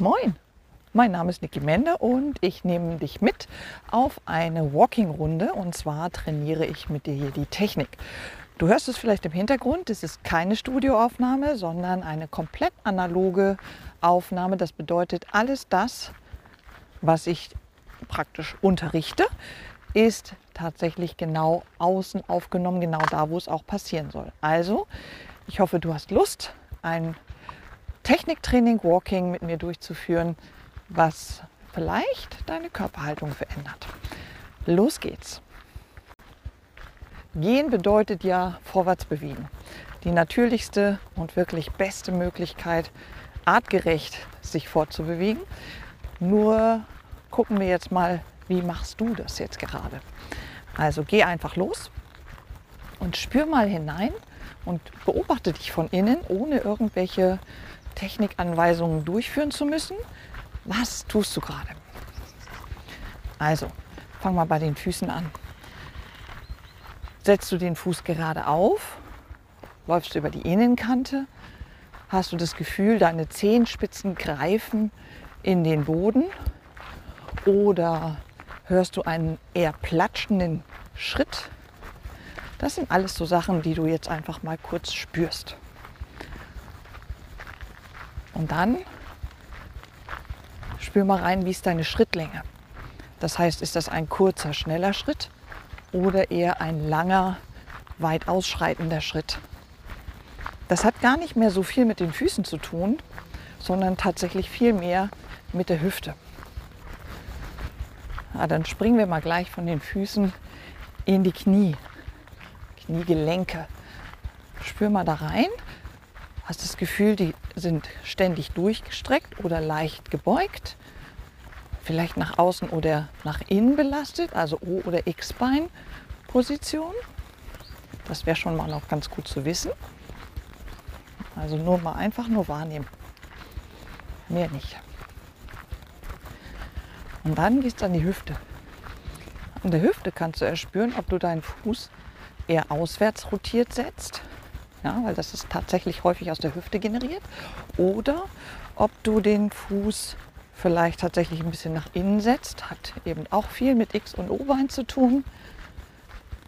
Moin, mein Name ist Niki Mende und ich nehme dich mit auf eine Walking-Runde und zwar trainiere ich mit dir hier die Technik. Du hörst es vielleicht im Hintergrund, es ist keine Studioaufnahme, sondern eine komplett analoge Aufnahme. Das bedeutet, alles das, was ich praktisch unterrichte, ist tatsächlich genau außen aufgenommen, genau da, wo es auch passieren soll. Also, ich hoffe, du hast Lust, ein Techniktraining Walking mit mir durchzuführen, was vielleicht deine Körperhaltung verändert. Los geht's. Gehen bedeutet ja vorwärts bewegen. Die natürlichste und wirklich beste Möglichkeit, artgerecht sich fortzubewegen. Nur gucken wir jetzt mal, wie machst du das jetzt gerade? Also geh einfach los und spür mal hinein und beobachte dich von innen, ohne irgendwelche Technikanweisungen durchführen zu müssen. Was tust du gerade? Also, fang mal bei den Füßen an. Setzt du den Fuß gerade auf? Läufst du über die Innenkante? Hast du das Gefühl, deine Zehenspitzen greifen in den Boden? Oder hörst du einen eher platschenden Schritt? Das sind alles so Sachen, die du jetzt einfach mal kurz spürst. Und dann spür mal rein, wie ist deine Schrittlänge. Das heißt, ist das ein kurzer, schneller Schritt oder eher ein langer, weit ausschreitender Schritt? Das hat gar nicht mehr so viel mit den Füßen zu tun, sondern tatsächlich viel mehr mit der Hüfte. Ja, dann springen wir mal gleich von den Füßen in die Knie, Kniegelenke. Spür mal da rein Hast das Gefühl, die sind ständig durchgestreckt oder leicht gebeugt? Vielleicht nach außen oder nach innen belastet, also O- oder X-Bein-Position. Das wäre schon mal noch ganz gut zu wissen. Also nur mal einfach nur wahrnehmen. Mehr nicht. Und dann gehst du an die Hüfte. An der Hüfte kannst du erspüren, ob du deinen Fuß eher auswärts rotiert setzt ja, weil das ist tatsächlich häufig aus der Hüfte generiert. Oder ob du den Fuß vielleicht tatsächlich ein bisschen nach innen setzt, hat eben auch viel mit X- und O-Bein zu tun.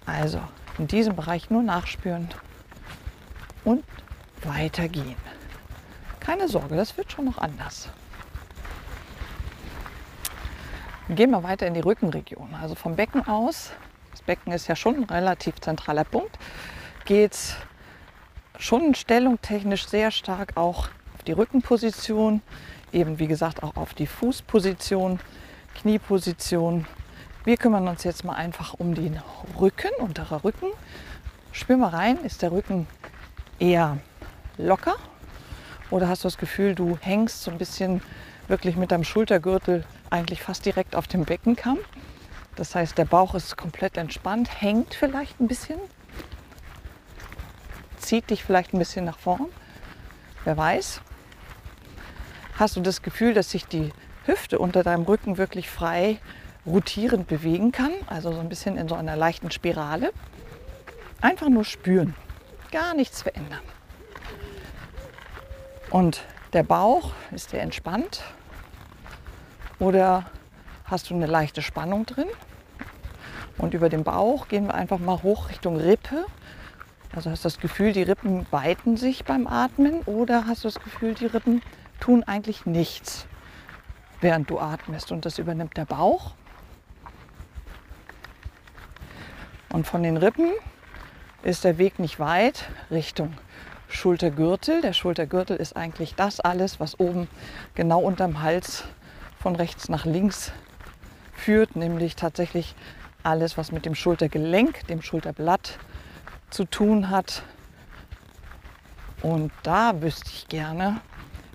Also in diesem Bereich nur nachspüren und weitergehen. Keine Sorge, das wird schon noch anders. Gehen wir weiter in die Rückenregion. Also vom Becken aus, das Becken ist ja schon ein relativ zentraler Punkt, geht es schon stellungtechnisch sehr stark auch auf die Rückenposition, eben wie gesagt auch auf die Fußposition, Knieposition. Wir kümmern uns jetzt mal einfach um den Rücken, unterer Rücken. Spür mal rein, ist der Rücken eher locker oder hast du das Gefühl, du hängst so ein bisschen wirklich mit deinem Schultergürtel eigentlich fast direkt auf dem Beckenkamm? Das heißt, der Bauch ist komplett entspannt, hängt vielleicht ein bisschen zieht dich vielleicht ein bisschen nach vorn. Wer weiß. Hast du das Gefühl, dass sich die Hüfte unter deinem Rücken wirklich frei rotierend bewegen kann, also so ein bisschen in so einer leichten Spirale. Einfach nur spüren, gar nichts verändern. Und der Bauch, ist der entspannt? Oder hast du eine leichte Spannung drin? Und über den Bauch gehen wir einfach mal hoch Richtung Rippe also hast du das Gefühl, die Rippen weiten sich beim Atmen oder hast du das Gefühl, die Rippen tun eigentlich nichts, während du atmest und das übernimmt der Bauch. Und von den Rippen ist der Weg nicht weit Richtung Schultergürtel. Der Schultergürtel ist eigentlich das alles, was oben genau unterm Hals von rechts nach links führt, nämlich tatsächlich alles, was mit dem Schultergelenk, dem Schulterblatt, zu tun hat. Und da wüsste ich gerne,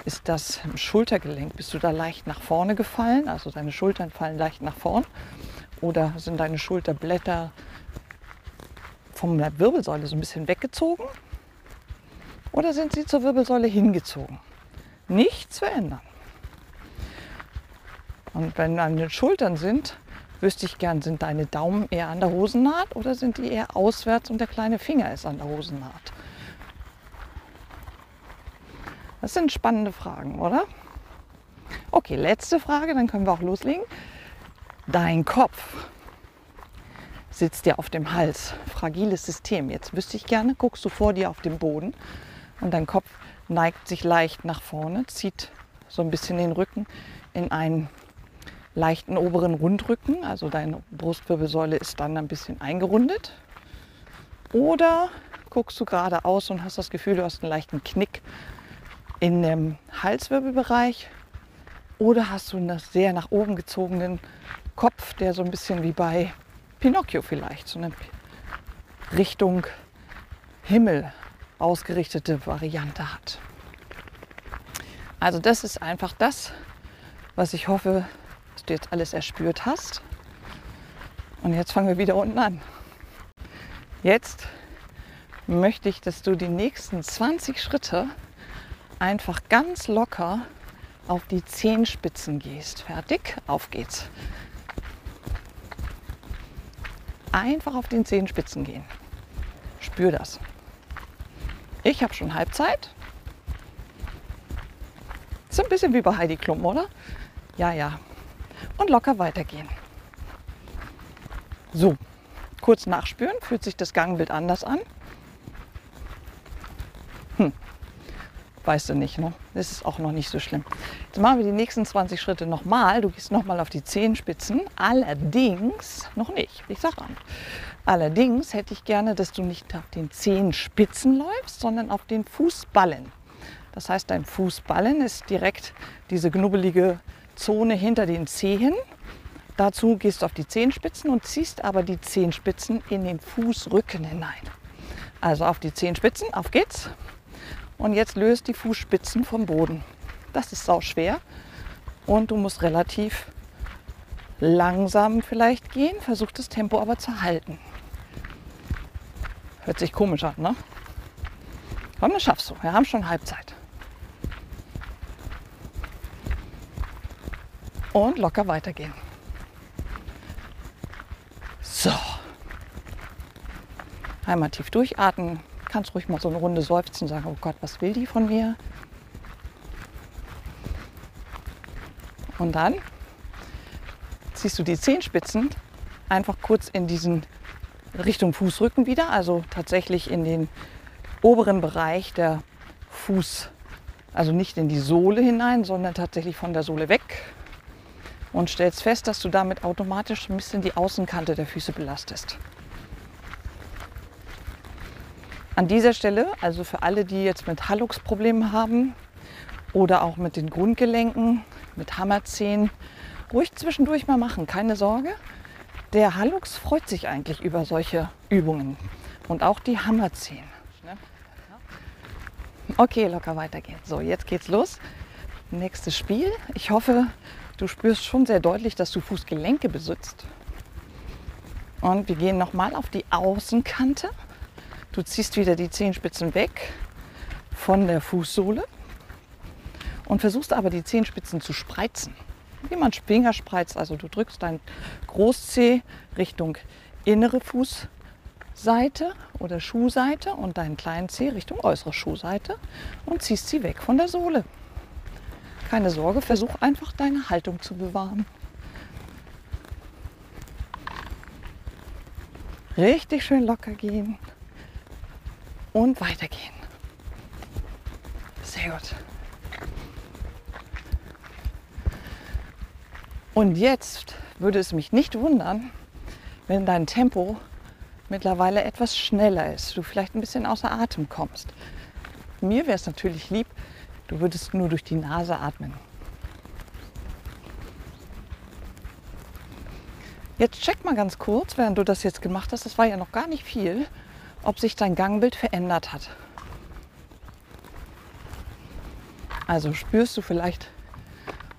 ist das Schultergelenk, bist du da leicht nach vorne gefallen, also deine Schultern fallen leicht nach vorn oder sind deine Schulterblätter von der Wirbelsäule so ein bisschen weggezogen oder sind sie zur Wirbelsäule hingezogen? Nichts verändern. Und wenn an den Schultern sind, wüsste ich gern, sind deine Daumen eher an der Hosennaht oder sind die eher auswärts und der kleine Finger ist an der Hosennaht? Das sind spannende Fragen, oder? Okay, letzte Frage, dann können wir auch loslegen. Dein Kopf sitzt ja auf dem Hals. Fragiles System. Jetzt wüsste ich gerne, guckst du vor dir auf den Boden und dein Kopf neigt sich leicht nach vorne, zieht so ein bisschen den Rücken in einen leichten oberen Rundrücken. Also deine Brustwirbelsäule ist dann ein bisschen eingerundet. Oder guckst du geradeaus und hast das Gefühl, du hast einen leichten Knick in dem Halswirbelbereich. Oder hast du einen sehr nach oben gezogenen Kopf, der so ein bisschen wie bei Pinocchio vielleicht, so eine Richtung Himmel ausgerichtete Variante hat. Also das ist einfach das, was ich hoffe, dass du jetzt alles erspürt hast. Und jetzt fangen wir wieder unten an. Jetzt möchte ich, dass du die nächsten 20 Schritte einfach ganz locker auf die Zehenspitzen gehst. Fertig? Auf geht's. Einfach auf den Zehenspitzen gehen. Spür das. Ich habe schon Halbzeit. So ein bisschen wie bei Heidi Klum, oder? Ja, ja. Und locker weitergehen. So, kurz nachspüren. Fühlt sich das Gangbild anders an? Hm. Weißt du nicht, ne? Das ist auch noch nicht so schlimm. Jetzt machen wir die nächsten 20 Schritte nochmal. Du gehst nochmal auf die Zehenspitzen. Allerdings, noch nicht, ich sag an. Allerdings hätte ich gerne, dass du nicht auf den Zehenspitzen läufst, sondern auf den Fußballen. Das heißt, dein Fußballen ist direkt diese knubbelige Zone hinter den Zehen. Dazu gehst du auf die Zehenspitzen und ziehst aber die Zehenspitzen in den Fußrücken hinein. Also auf die Zehenspitzen, auf geht's. Und jetzt löst die Fußspitzen vom Boden. Das ist sau schwer und du musst relativ langsam vielleicht gehen, versuch das Tempo aber zu halten. Hört sich komisch an, ne? Komm, das schaffst du. Wir haben schon Halbzeit. Und locker weitergehen. So. Einmal tief durchatmen, kannst ruhig mal so eine Runde seufzen und sagen, oh Gott, was will die von mir? Und dann ziehst du die Zehenspitzen einfach kurz in diesen Richtung Fußrücken wieder, also tatsächlich in den oberen Bereich der Fuß, also nicht in die Sohle hinein, sondern tatsächlich von der Sohle weg und stellst fest, dass du damit automatisch ein bisschen die Außenkante der Füße belastest. An dieser Stelle, also für alle, die jetzt mit Hallux-Problemen haben oder auch mit den Grundgelenken, mit Hammerzehen, ruhig zwischendurch mal machen, keine Sorge. Der Hallux freut sich eigentlich über solche Übungen und auch die Hammerzehen. Okay, locker weitergehen. So, jetzt geht's los. Nächstes Spiel. Ich hoffe, du spürst schon sehr deutlich, dass du Fußgelenke besitzt. Und wir gehen nochmal auf die Außenkante. Du ziehst wieder die Zehenspitzen weg von der Fußsohle und versuchst aber die Zehenspitzen zu spreizen. Wie man Finger spreizt, also du drückst dein Großzeh Richtung innere Fußseite oder Schuhseite und deinen kleinen Zeh Richtung äußere Schuhseite und ziehst sie weg von der Sohle. Keine Sorge, versuch einfach deine Haltung zu bewahren. Richtig schön locker gehen und weitergehen. Sehr gut. Und jetzt würde es mich nicht wundern, wenn dein Tempo mittlerweile etwas schneller ist, du vielleicht ein bisschen außer Atem kommst. Mir wäre es natürlich lieb, du würdest nur durch die Nase atmen. Jetzt check mal ganz kurz, während du das jetzt gemacht hast, das war ja noch gar nicht viel, ob sich dein Gangbild verändert hat. Also spürst du vielleicht,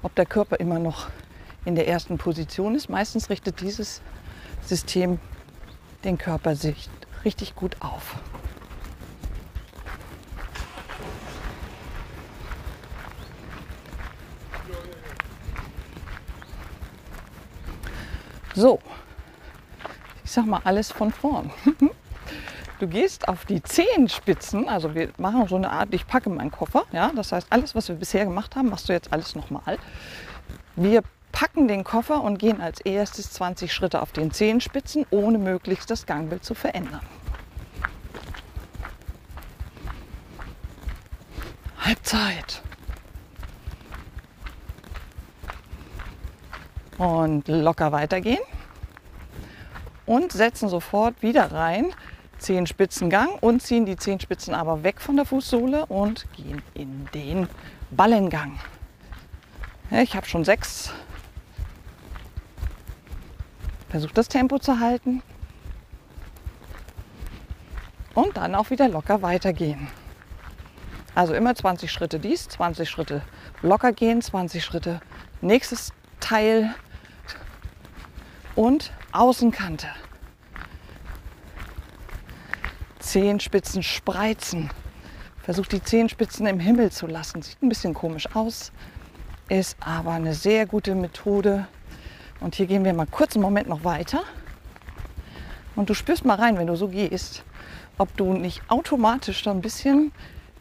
ob der Körper immer noch in der ersten Position ist. Meistens richtet dieses System den Körper sich richtig gut auf. So, ich sag mal alles von vorn. Du gehst auf die Zehenspitzen, also wir machen so eine Art, ich packe meinen Koffer, ja, das heißt, alles, was wir bisher gemacht haben, machst du jetzt alles nochmal. Wir packen den Koffer und gehen als erstes 20 Schritte auf den Zehenspitzen, ohne möglichst das Gangbild zu verändern. Halbzeit. Und locker weitergehen. Und setzen sofort wieder rein Zehenspitzengang und ziehen die Zehenspitzen aber weg von der Fußsohle und gehen in den Ballengang. Ich habe schon sechs. Versucht das Tempo zu halten. Und dann auch wieder locker weitergehen. Also immer 20 Schritte dies, 20 Schritte locker gehen, 20 Schritte nächstes Teil und Außenkante. Zehenspitzen spreizen. Versucht die Zehenspitzen im Himmel zu lassen. Sieht ein bisschen komisch aus, ist aber eine sehr gute Methode. Und hier gehen wir mal kurz einen Moment noch weiter. Und du spürst mal rein, wenn du so gehst, ob du nicht automatisch so ein bisschen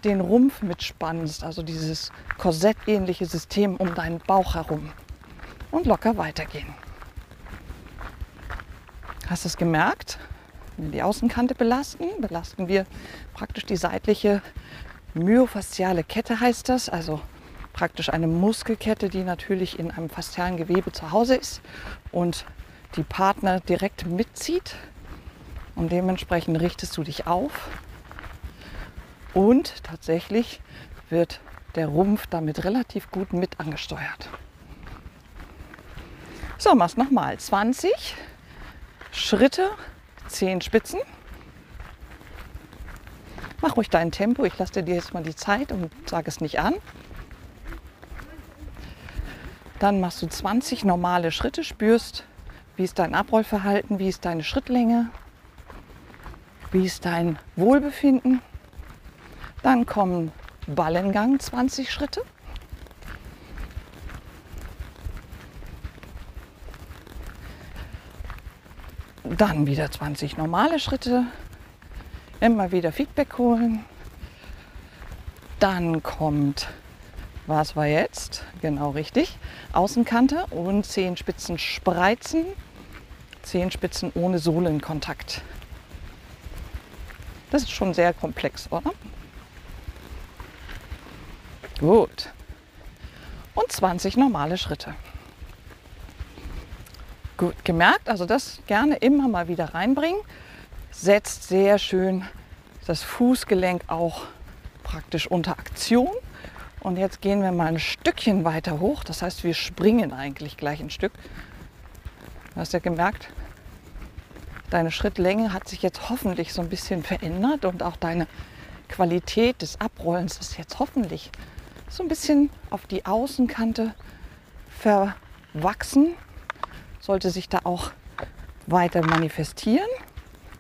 den Rumpf mitspannst, also dieses korsettähnliche System um deinen Bauch herum. Und locker weitergehen. Hast du es gemerkt? Wenn wir die Außenkante belasten, belasten wir praktisch die seitliche myofasziale Kette heißt das, also praktisch eine Muskelkette, die natürlich in einem faszialen Gewebe zu Hause ist und die Partner direkt mitzieht. Und dementsprechend richtest du dich auf. Und tatsächlich wird der Rumpf damit relativ gut mit angesteuert. So, mach's nochmal. 20 Schritte zehn Spitzen. Mach ruhig dein Tempo. Ich lasse dir jetzt mal die Zeit und sage es nicht an. Dann machst du 20 normale Schritte, spürst, wie ist dein Abrollverhalten, wie ist deine Schrittlänge, wie ist dein Wohlbefinden. Dann kommen Ballengang 20 Schritte. Dann wieder 20 normale Schritte. Immer wieder Feedback holen. Dann kommt, was war jetzt? Genau richtig. Außenkante und Zehenspitzen spreizen. Zehenspitzen ohne Sohlenkontakt. Das ist schon sehr komplex, oder? Gut. Und 20 normale Schritte. Gut gemerkt, also das gerne immer mal wieder reinbringen. Setzt sehr schön das Fußgelenk auch praktisch unter Aktion. Und jetzt gehen wir mal ein Stückchen weiter hoch. Das heißt, wir springen eigentlich gleich ein Stück. Du hast ja gemerkt, deine Schrittlänge hat sich jetzt hoffentlich so ein bisschen verändert und auch deine Qualität des Abrollens ist jetzt hoffentlich so ein bisschen auf die Außenkante verwachsen sollte sich da auch weiter manifestieren.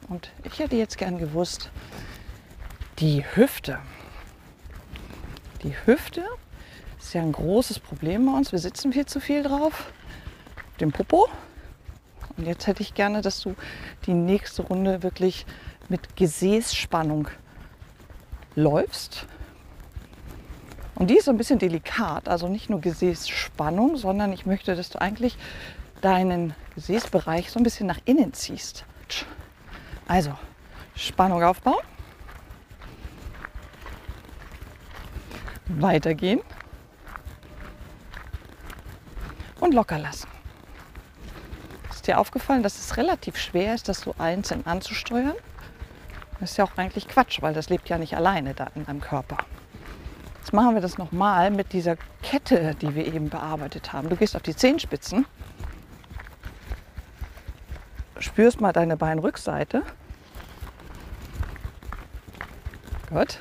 Und ich hätte jetzt gern gewusst, die Hüfte. Die Hüfte ist ja ein großes Problem bei uns. Wir sitzen viel zu viel drauf, dem Popo. Und jetzt hätte ich gerne, dass du die nächste Runde wirklich mit Gesäßspannung läufst. Und die ist so ein bisschen delikat, also nicht nur Gesäßspannung, sondern ich möchte, dass du eigentlich deinen Gesäßbereich so ein bisschen nach innen ziehst. Also Spannung aufbauen. Weitergehen. Und locker lassen. Ist dir aufgefallen, dass es relativ schwer ist, das so einzeln anzusteuern? Das ist ja auch eigentlich Quatsch, weil das lebt ja nicht alleine da in deinem Körper. Jetzt machen wir das nochmal mit dieser Kette, die wir eben bearbeitet haben. Du gehst auf die Zehenspitzen spürst mal deine Beinrückseite. Gut.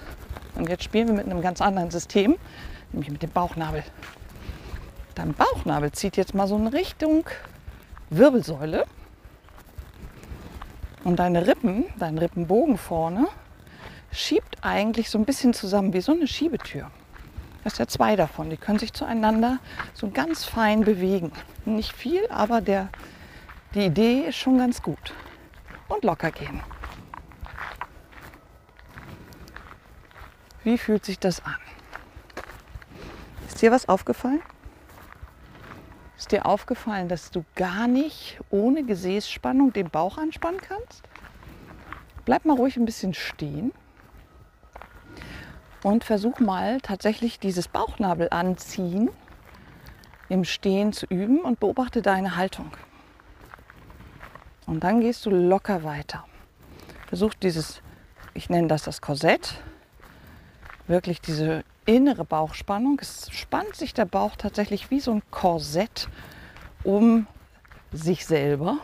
Und jetzt spielen wir mit einem ganz anderen System, nämlich mit dem Bauchnabel. Dein Bauchnabel zieht jetzt mal so in Richtung Wirbelsäule. Und deine Rippen, dein Rippenbogen vorne, schiebt eigentlich so ein bisschen zusammen wie so eine Schiebetür. Das ist ja zwei davon. Die können sich zueinander so ganz fein bewegen. Nicht viel, aber der die Idee ist schon ganz gut. Und locker gehen. Wie fühlt sich das an? Ist dir was aufgefallen? Ist dir aufgefallen, dass du gar nicht ohne Gesäßspannung den Bauch anspannen kannst? Bleib mal ruhig ein bisschen stehen und versuch mal tatsächlich dieses Bauchnabel anziehen im Stehen zu üben und beobachte deine Haltung. Und dann gehst du locker weiter. Versuch dieses, ich nenne das das Korsett, wirklich diese innere Bauchspannung. Es spannt sich der Bauch tatsächlich wie so ein Korsett um sich selber.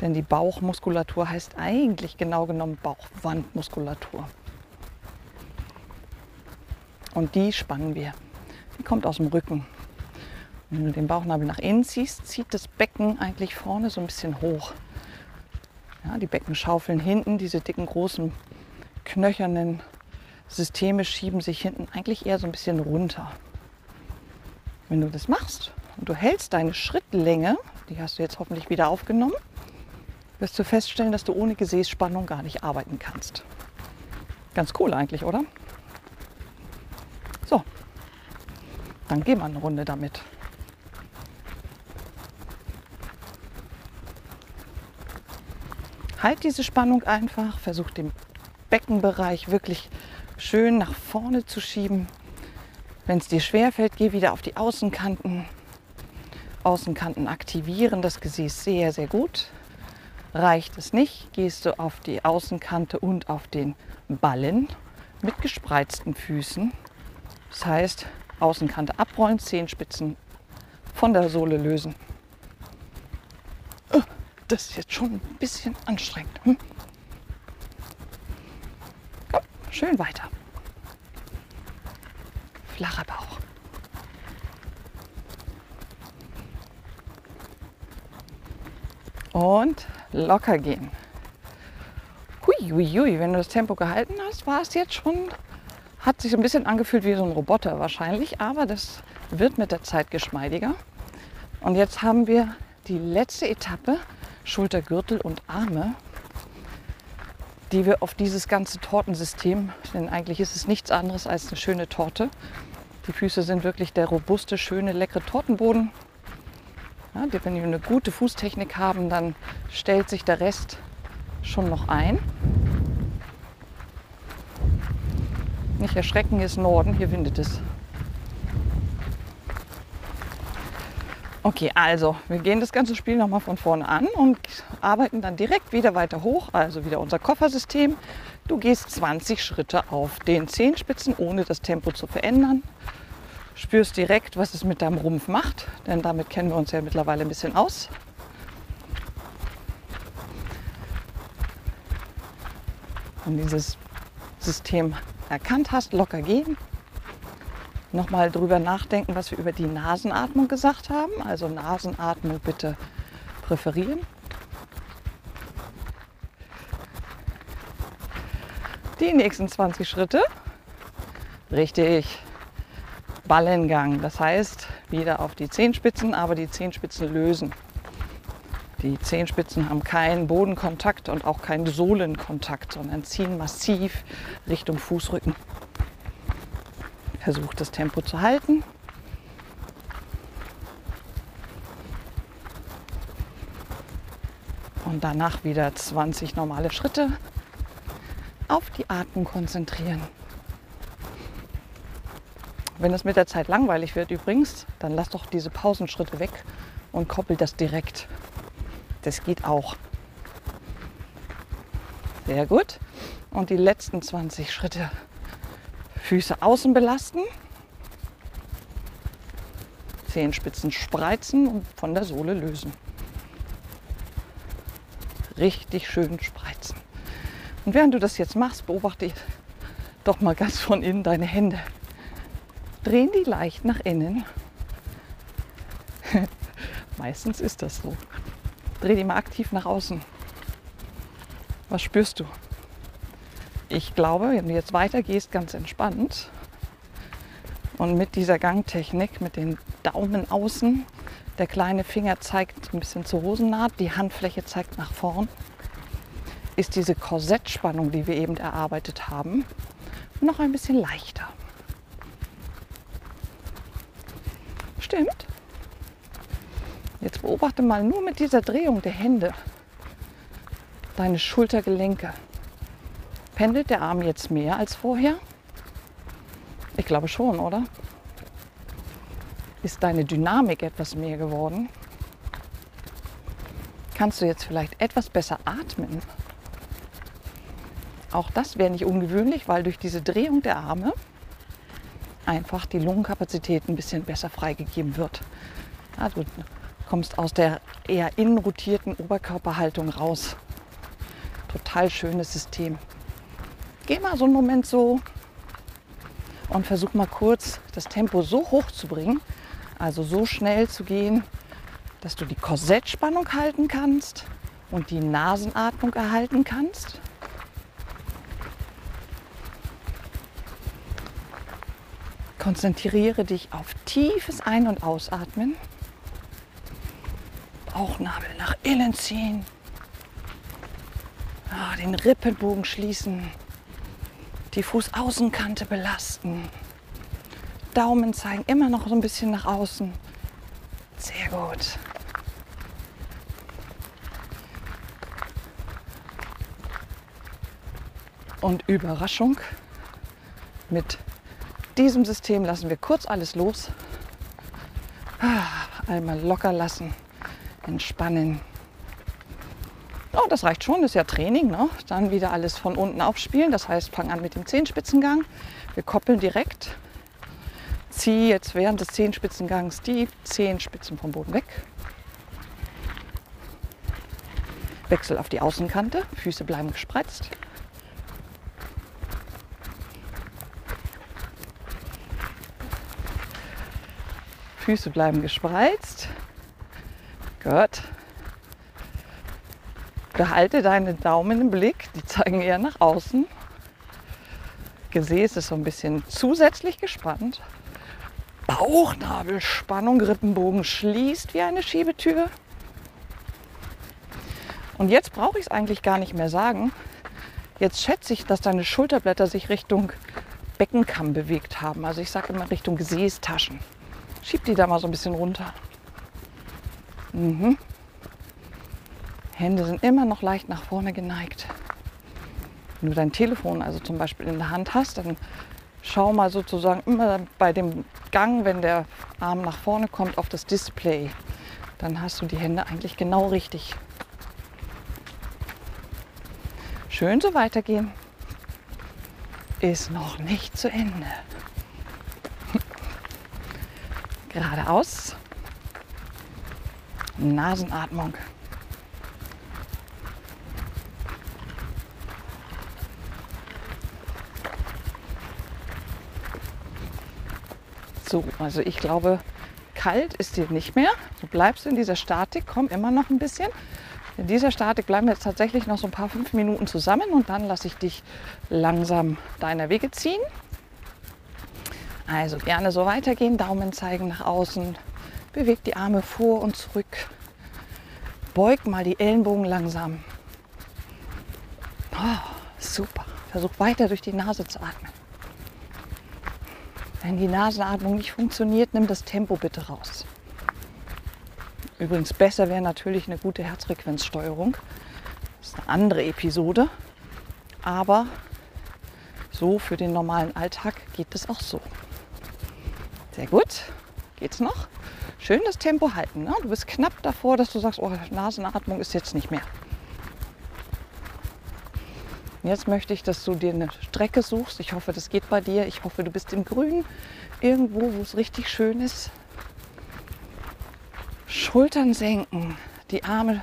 Denn die Bauchmuskulatur heißt eigentlich genau genommen Bauchwandmuskulatur. Und die spannen wir. Die kommt aus dem Rücken. Wenn du den Bauchnabel nach innen ziehst, zieht das Becken eigentlich vorne so ein bisschen hoch. Ja, die Beckenschaufeln hinten, diese dicken, großen, knöchernen Systeme schieben sich hinten eigentlich eher so ein bisschen runter. Wenn du das machst und du hältst deine Schrittlänge, die hast du jetzt hoffentlich wieder aufgenommen, wirst du feststellen, dass du ohne Gesäßspannung gar nicht arbeiten kannst. Ganz cool eigentlich, oder? So, dann gehen wir eine Runde damit. Halt diese Spannung einfach, versuch den Beckenbereich wirklich schön nach vorne zu schieben. Wenn es dir schwerfällt, geh wieder auf die Außenkanten. Außenkanten aktivieren das Gesäß sehr, sehr gut. Reicht es nicht, gehst du auf die Außenkante und auf den Ballen mit gespreizten Füßen. Das heißt, Außenkante abrollen, Zehenspitzen von der Sohle lösen. Das ist jetzt schon ein bisschen anstrengend. Hm? Komm, schön weiter. Flacher Bauch. Und locker gehen. Hui, hui, hui. Wenn du das Tempo gehalten hast, war es jetzt schon hat sich ein bisschen angefühlt wie so ein Roboter wahrscheinlich, aber das wird mit der Zeit geschmeidiger. Und jetzt haben wir die letzte Etappe, Schultergürtel und Arme, die wir auf dieses ganze Tortensystem, denn eigentlich ist es nichts anderes als eine schöne Torte. Die Füße sind wirklich der robuste, schöne, leckere Tortenboden. Ja, wenn wir eine gute Fußtechnik haben, dann stellt sich der Rest schon noch ein. Nicht erschrecken, hier ist Norden, hier windet es. Okay, also wir gehen das ganze Spiel nochmal von vorne an und arbeiten dann direkt wieder weiter hoch, also wieder unser Koffersystem. Du gehst 20 Schritte auf den Zehenspitzen, ohne das Tempo zu verändern. Spürst direkt, was es mit deinem Rumpf macht, denn damit kennen wir uns ja mittlerweile ein bisschen aus. Und dieses System erkannt hast, locker gehen. Nochmal drüber nachdenken, was wir über die Nasenatmung gesagt haben. Also Nasenatmung bitte präferieren. Die nächsten 20 Schritte. Richtig. Ballengang. Das heißt, wieder auf die Zehenspitzen, aber die Zehenspitzen lösen. Die Zehenspitzen haben keinen Bodenkontakt und auch keinen Sohlenkontakt, sondern ziehen massiv Richtung Fußrücken. Versucht das Tempo zu halten. Und danach wieder 20 normale Schritte auf die Atmung konzentrieren. Wenn es mit der Zeit langweilig wird übrigens, dann lass doch diese Pausenschritte weg und koppel das direkt das geht auch. Sehr gut. Und die letzten 20 Schritte. Füße außen belasten. Zehenspitzen spreizen und von der Sohle lösen. Richtig schön spreizen. Und während du das jetzt machst, beobachte ich doch mal ganz von innen deine Hände. Drehen die leicht nach innen. Meistens ist das so. Dreh die mal aktiv nach außen. Was spürst du? Ich glaube, wenn du jetzt weitergehst, ganz entspannt und mit dieser Gangtechnik, mit den Daumen außen, der kleine Finger zeigt ein bisschen zur Hosennaht, die Handfläche zeigt nach vorn, ist diese Korsettspannung, die wir eben erarbeitet haben, noch ein bisschen leichter. Stimmt. Jetzt beobachte mal nur mit dieser Drehung der Hände deine Schultergelenke. Pendelt der Arm jetzt mehr als vorher? Ich glaube schon, oder? Ist deine Dynamik etwas mehr geworden? Kannst du jetzt vielleicht etwas besser atmen? Auch das wäre nicht ungewöhnlich, weil durch diese Drehung der Arme einfach die Lungenkapazität ein bisschen besser freigegeben wird. Ja, du kommst aus der eher innenrotierten Oberkörperhaltung raus. Total schönes System. Geh mal so einen Moment so und versuch mal kurz das Tempo so hoch zu bringen, also so schnell zu gehen, dass du die Korsettspannung halten kannst und die Nasenatmung erhalten kannst. Konzentriere dich auf tiefes Ein- und Ausatmen. Bauchnabel nach innen ziehen. Ja, den Rippenbogen schließen. Die Fußaußenkante belasten. Daumen zeigen immer noch so ein bisschen nach außen. Sehr gut. Und Überraschung mit diesem System lassen wir kurz alles los. Ah, einmal locker lassen, entspannen. Oh, das reicht schon, das ist ja Training. Ne? Dann wieder alles von unten aufspielen. Das heißt, fang an mit dem Zehenspitzengang. Wir koppeln direkt. Zieh jetzt während des Zehenspitzengangs die Zehenspitzen vom Boden weg. Wechsel auf die Außenkante. Füße bleiben gespreizt. Füße bleiben gespreizt. Gut. Behalte deine Daumen im Blick, die zeigen eher nach außen. Gesäß ist so ein bisschen zusätzlich gespannt. Bauchnabelspannung, Rippenbogen schließt wie eine Schiebetür. Und jetzt brauche ich es eigentlich gar nicht mehr sagen. Jetzt schätze ich, dass deine Schulterblätter sich Richtung Beckenkamm bewegt haben. Also ich sage immer Richtung Gesäßtaschen. Schieb die da mal so ein bisschen runter. Mhm. Hände sind immer noch leicht nach vorne geneigt. Wenn du dein Telefon also zum Beispiel in der Hand hast, dann schau mal sozusagen immer bei dem Gang, wenn der Arm nach vorne kommt, auf das Display. Dann hast du die Hände eigentlich genau richtig. Schön so weitergehen. Ist noch nicht zu Ende. Geradeaus. Nasenatmung. So, also ich glaube, kalt ist dir nicht mehr. Du bleibst in dieser Statik, komm immer noch ein bisschen. In dieser Statik bleiben wir jetzt tatsächlich noch so ein paar fünf Minuten zusammen und dann lasse ich dich langsam deiner Wege ziehen. Also gerne so weitergehen, Daumen zeigen nach außen, bewegt die Arme vor und zurück, beugt mal die Ellenbogen langsam. Oh, super. Versuch weiter durch die Nase zu atmen. Wenn die Nasenatmung nicht funktioniert, nimm das Tempo bitte raus. Übrigens besser wäre natürlich eine gute Herzfrequenzsteuerung. Das ist eine andere Episode. Aber so für den normalen Alltag geht es auch so. Sehr gut. Geht's noch? Schön das Tempo halten. Ne? Du bist knapp davor, dass du sagst, oh, Nasenatmung ist jetzt nicht mehr. Jetzt möchte ich, dass du dir eine Strecke suchst. Ich hoffe, das geht bei dir. Ich hoffe, du bist im Grün, irgendwo, wo es richtig schön ist. Schultern senken, die Arme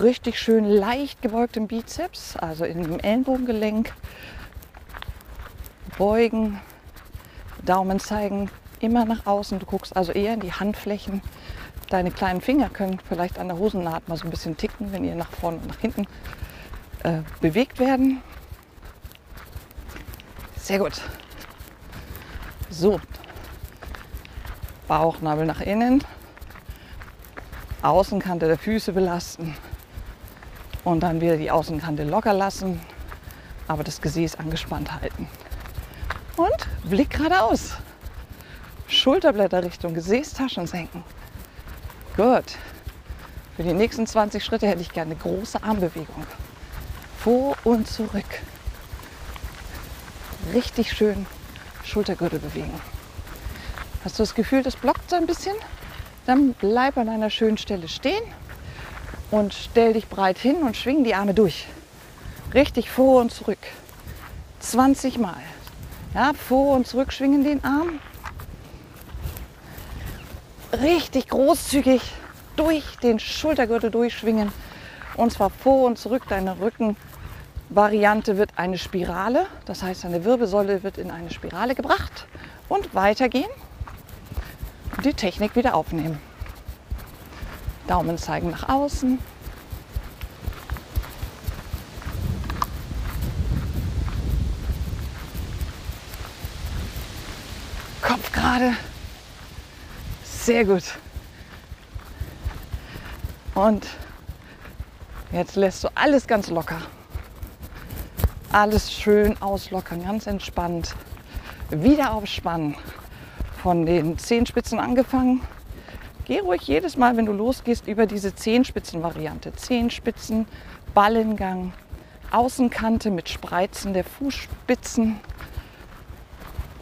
richtig schön leicht gebeugt im Bizeps, also in dem Ellenbogengelenk. Beugen, Daumen zeigen, immer nach außen. Du guckst also eher in die Handflächen. Deine kleinen Finger können vielleicht an der Hosennaht mal so ein bisschen ticken, wenn ihr nach vorne und nach hinten äh, bewegt werden. Sehr gut. So. Bauchnabel nach innen. Außenkante der Füße belasten. Und dann wieder die Außenkante locker lassen, aber das Gesäß angespannt halten. Und Blick geradeaus. Schulterblätter Richtung Gesäßtaschen senken. Gut. Für die nächsten 20 Schritte hätte ich gerne eine große Armbewegung. Vor und zurück. Richtig schön Schultergürtel bewegen. Hast du das Gefühl, das blockt so ein bisschen? Dann bleib an einer schönen Stelle stehen und stell dich breit hin und schwing die Arme durch. Richtig vor und zurück. 20 Mal. Ja, vor und zurück schwingen den Arm. Richtig großzügig durch den Schultergürtel durchschwingen. Und zwar vor und zurück. Deine Rückenvariante wird eine Spirale. Das heißt, deine Wirbelsäule wird in eine Spirale gebracht. Und weitergehen. Und die Technik wieder aufnehmen. Daumen zeigen nach außen. Kopf gerade. Sehr gut. Und jetzt lässt du alles ganz locker. Alles schön auslockern, ganz entspannt. Wieder aufspannen. Von den Zehenspitzen angefangen. Geh ruhig jedes Mal, wenn du losgehst, über diese Zehenspitzen-Variante. Zehenspitzen, Ballengang, Außenkante mit Spreizen der Fußspitzen,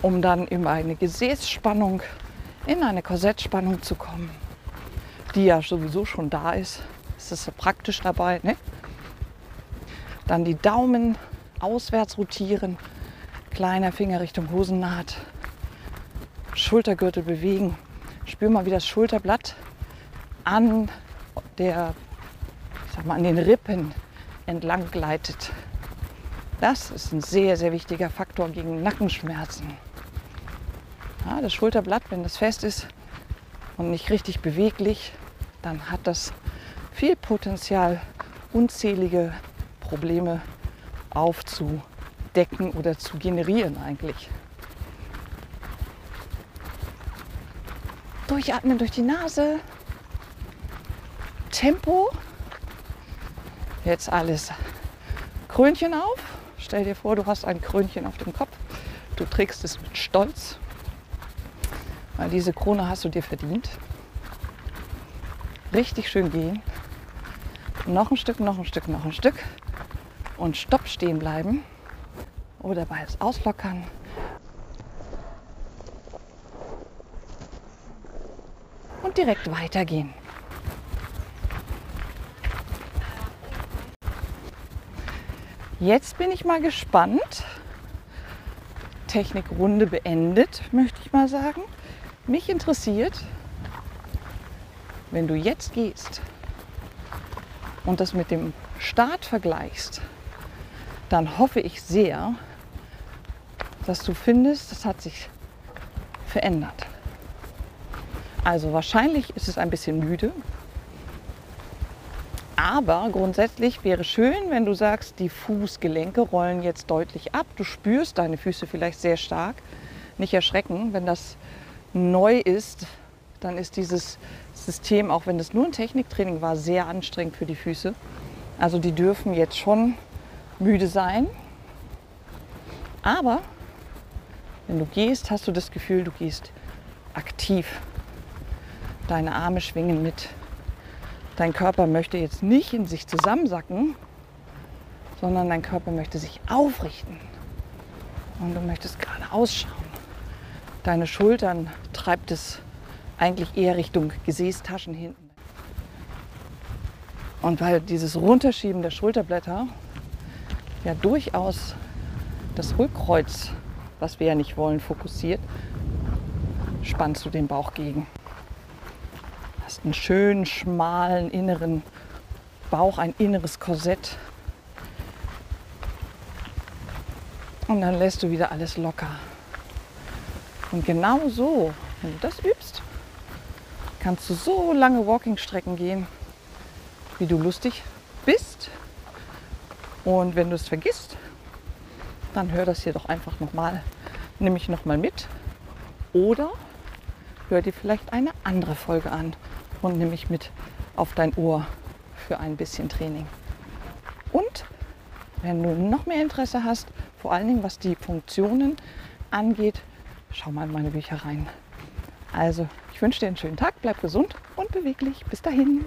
um dann über eine Gesäßspannung in eine Korsettspannung zu kommen die ja sowieso schon da ist. Das ist praktisch dabei. Ne? Dann die Daumen auswärts rotieren, kleiner Finger Richtung Hosennaht, Schultergürtel bewegen. Spür mal, wie das Schulterblatt an der, ich sag mal, an den Rippen entlang gleitet. Das ist ein sehr, sehr wichtiger Faktor gegen Nackenschmerzen. Ja, das Schulterblatt, wenn das fest ist und nicht richtig beweglich, dann hat das viel Potenzial, unzählige Probleme aufzudecken oder zu generieren eigentlich. Durchatmen durch die Nase. Tempo. Jetzt alles. Krönchen auf. Stell dir vor, du hast ein Krönchen auf dem Kopf. Du trägst es mit Stolz, weil diese Krone hast du dir verdient richtig schön gehen. Noch ein Stück, noch ein Stück, noch ein Stück. Und stopp stehen bleiben. Oder bei auslockern. Und direkt weitergehen. Jetzt bin ich mal gespannt. Technikrunde beendet, möchte ich mal sagen. Mich interessiert, wenn du jetzt gehst und das mit dem Start vergleichst, dann hoffe ich sehr, dass du findest, das hat sich verändert. Also wahrscheinlich ist es ein bisschen müde, aber grundsätzlich wäre schön, wenn du sagst, die Fußgelenke rollen jetzt deutlich ab. Du spürst deine Füße vielleicht sehr stark. Nicht erschrecken, wenn das neu ist, dann ist dieses System, auch wenn das nur ein Techniktraining war, sehr anstrengend für die Füße. Also die dürfen jetzt schon müde sein. Aber wenn du gehst, hast du das Gefühl, du gehst aktiv. Deine Arme schwingen mit. Dein Körper möchte jetzt nicht in sich zusammensacken, sondern dein Körper möchte sich aufrichten. Und du möchtest gerade ausschauen. Deine Schultern treibt es eigentlich eher Richtung Gesäßtaschen hinten. Und weil dieses Runterschieben der Schulterblätter ja durchaus das Rückkreuz, was wir ja nicht wollen, fokussiert, spannst du den Bauch gegen. Hast einen schönen, schmalen inneren Bauch, ein inneres Korsett. Und dann lässt du wieder alles locker. Und genau so, wenn du das übst, kannst du so lange Walking-Strecken gehen, wie du lustig. Und wenn du es vergisst, dann hör das hier doch einfach nochmal, nimm ich nochmal mit. Oder hör dir vielleicht eine andere Folge an und nimm mich mit auf dein Ohr für ein bisschen Training. Und wenn du noch mehr Interesse hast, vor allen Dingen was die Funktionen angeht, schau mal in meine Bücher rein. Also, ich wünsche dir einen schönen Tag, bleib gesund und beweglich. Bis dahin.